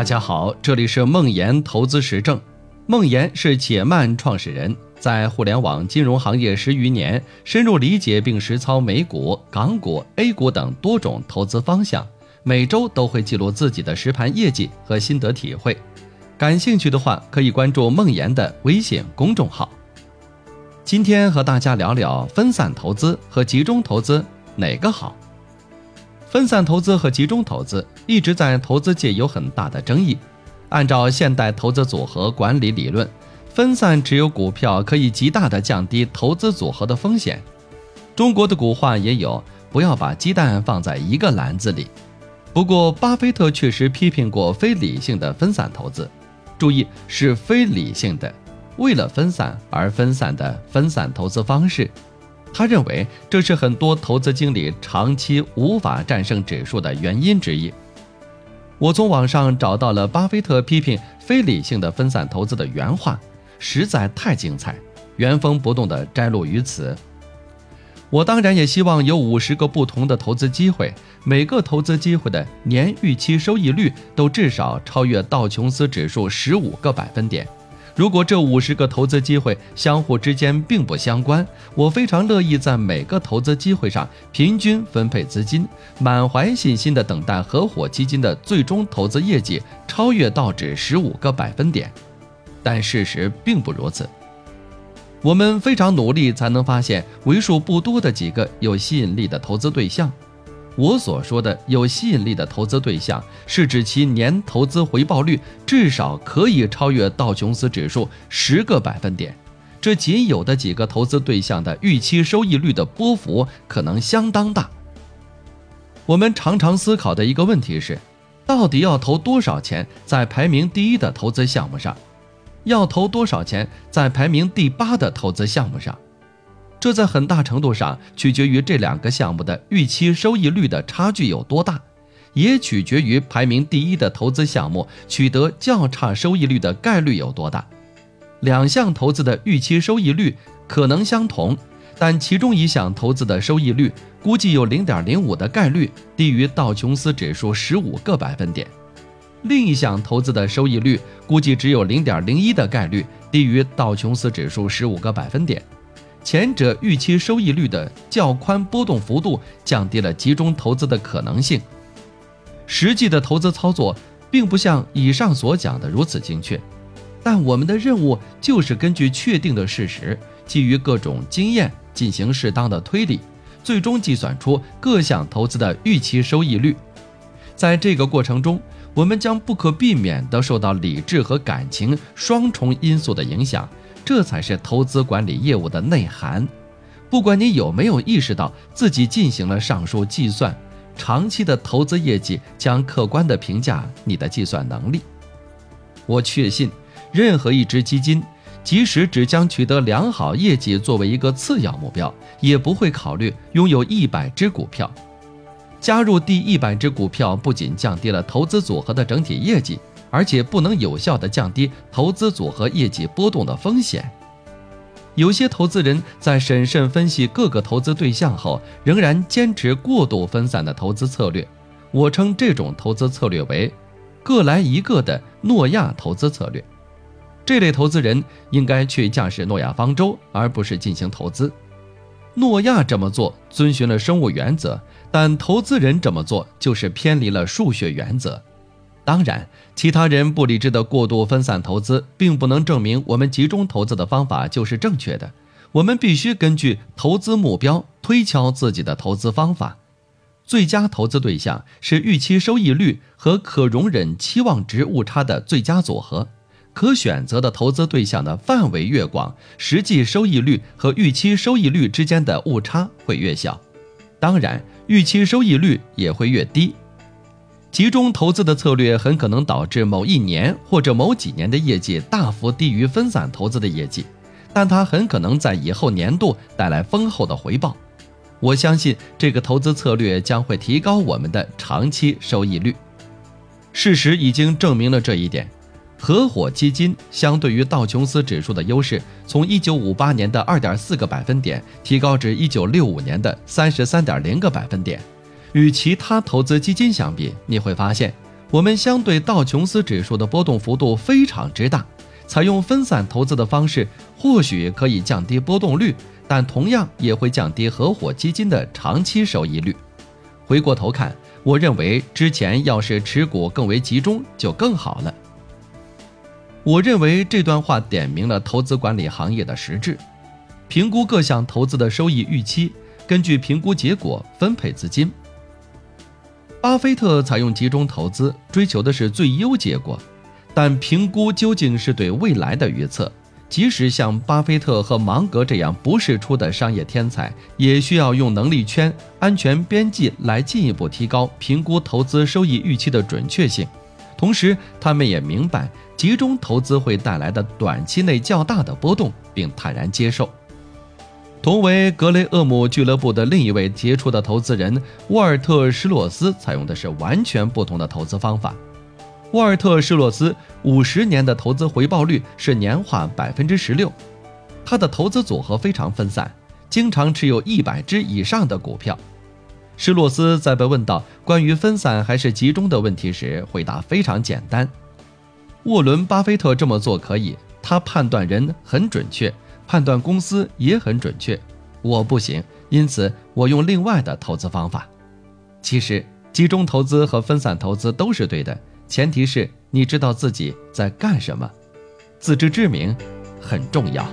大家好，这里是梦岩投资实证。梦岩是且慢创始人，在互联网金融行业十余年，深入理解并实操美股、港股、A 股等多种投资方向，每周都会记录自己的实盘业绩和心得体会。感兴趣的话，可以关注梦岩的微信公众号。今天和大家聊聊分散投资和集中投资哪个好。分散投资和集中投资一直在投资界有很大的争议。按照现代投资组合管理理论，分散持有股票可以极大的降低投资组合的风险。中国的古话也有“不要把鸡蛋放在一个篮子里”。不过，巴菲特确实批评过非理性的分散投资，注意是非理性的，为了分散而分散的分散投资方式。他认为这是很多投资经理长期无法战胜指数的原因之一。我从网上找到了巴菲特批评非理性的分散投资的原话，实在太精彩，原封不动地摘录于此。我当然也希望有五十个不同的投资机会，每个投资机会的年预期收益率都至少超越道琼斯指数十五个百分点。如果这五十个投资机会相互之间并不相关，我非常乐意在每个投资机会上平均分配资金，满怀信心地等待合伙基金的最终投资业绩超越道指十五个百分点。但事实并不如此。我们非常努力才能发现为数不多的几个有吸引力的投资对象。我所说的有吸引力的投资对象，是指其年投资回报率至少可以超越道琼斯指数十个百分点。这仅有的几个投资对象的预期收益率的波幅可能相当大。我们常常思考的一个问题是，到底要投多少钱在排名第一的投资项目上？要投多少钱在排名第八的投资项目上？这在很大程度上取决于这两个项目的预期收益率的差距有多大，也取决于排名第一的投资项目取得较差收益率的概率有多大。两项投资的预期收益率可能相同，但其中一项投资的收益率估计有零点零五的概率低于道琼斯指数十五个百分点，另一项投资的收益率估计只有零点零一的概率低于道琼斯指数十五个百分点。前者预期收益率的较宽波动幅度降低了集中投资的可能性。实际的投资操作并不像以上所讲的如此精确，但我们的任务就是根据确定的事实，基于各种经验进行适当的推理，最终计算出各项投资的预期收益率。在这个过程中，我们将不可避免地受到理智和感情双重因素的影响。这才是投资管理业务的内涵。不管你有没有意识到自己进行了上述计算，长期的投资业绩将客观地评价你的计算能力。我确信，任何一只基金，即使只将取得良好业绩作为一个次要目标，也不会考虑拥有一百只股票。加入第一百只股票，不仅降低了投资组合的整体业绩。而且不能有效地降低投资组合业绩波动的风险。有些投资人在审慎分析各个投资对象后，仍然坚持过度分散的投资策略。我称这种投资策略为“各来一个”的诺亚投资策略。这类投资人应该去驾驶诺亚方舟，而不是进行投资。诺亚这么做遵循了生物原则，但投资人这么做就是偏离了数学原则。当然，其他人不理智的过度分散投资，并不能证明我们集中投资的方法就是正确的。我们必须根据投资目标推敲自己的投资方法。最佳投资对象是预期收益率和可容忍期望值误差的最佳组合。可选择的投资对象的范围越广，实际收益率和预期收益率之间的误差会越小，当然，预期收益率也会越低。集中投资的策略很可能导致某一年或者某几年的业绩大幅低于分散投资的业绩，但它很可能在以后年度带来丰厚的回报。我相信这个投资策略将会提高我们的长期收益率。事实已经证明了这一点。合伙基金相对于道琼斯指数的优势，从1958年的2.4个百分点提高至1965年的33.0个百分点。与其他投资基金相比，你会发现，我们相对道琼斯指数的波动幅度非常之大，采用分散投资的方式，或许可以降低波动率，但同样也会降低合伙基金的长期收益率。回过头看，我认为之前要是持股更为集中就更好了。我认为这段话点明了投资管理行业的实质：评估各项投资的收益预期，根据评估结果分配资金。巴菲特采用集中投资，追求的是最优结果，但评估究竟是对未来的预测。即使像巴菲特和芒格这样不世出的商业天才，也需要用能力圈、安全边际来进一步提高评估投资收益预期的准确性。同时，他们也明白集中投资会带来的短期内较大的波动，并坦然接受。同为格雷厄姆俱乐部的另一位杰出的投资人沃尔特·施洛斯，采用的是完全不同的投资方法。沃尔特·施洛斯五十年的投资回报率是年化百分之十六，他的投资组合非常分散，经常持有一百只以上的股票。施洛斯在被问到关于分散还是集中的问题时，回答非常简单：沃伦·巴菲特这么做可以，他判断人很准确，判断公司也很准确，我不行，因此我用另外的投资方法。其实，集中投资和分散投资都是对的。前提是你知道自己在干什么，自知之明很重要。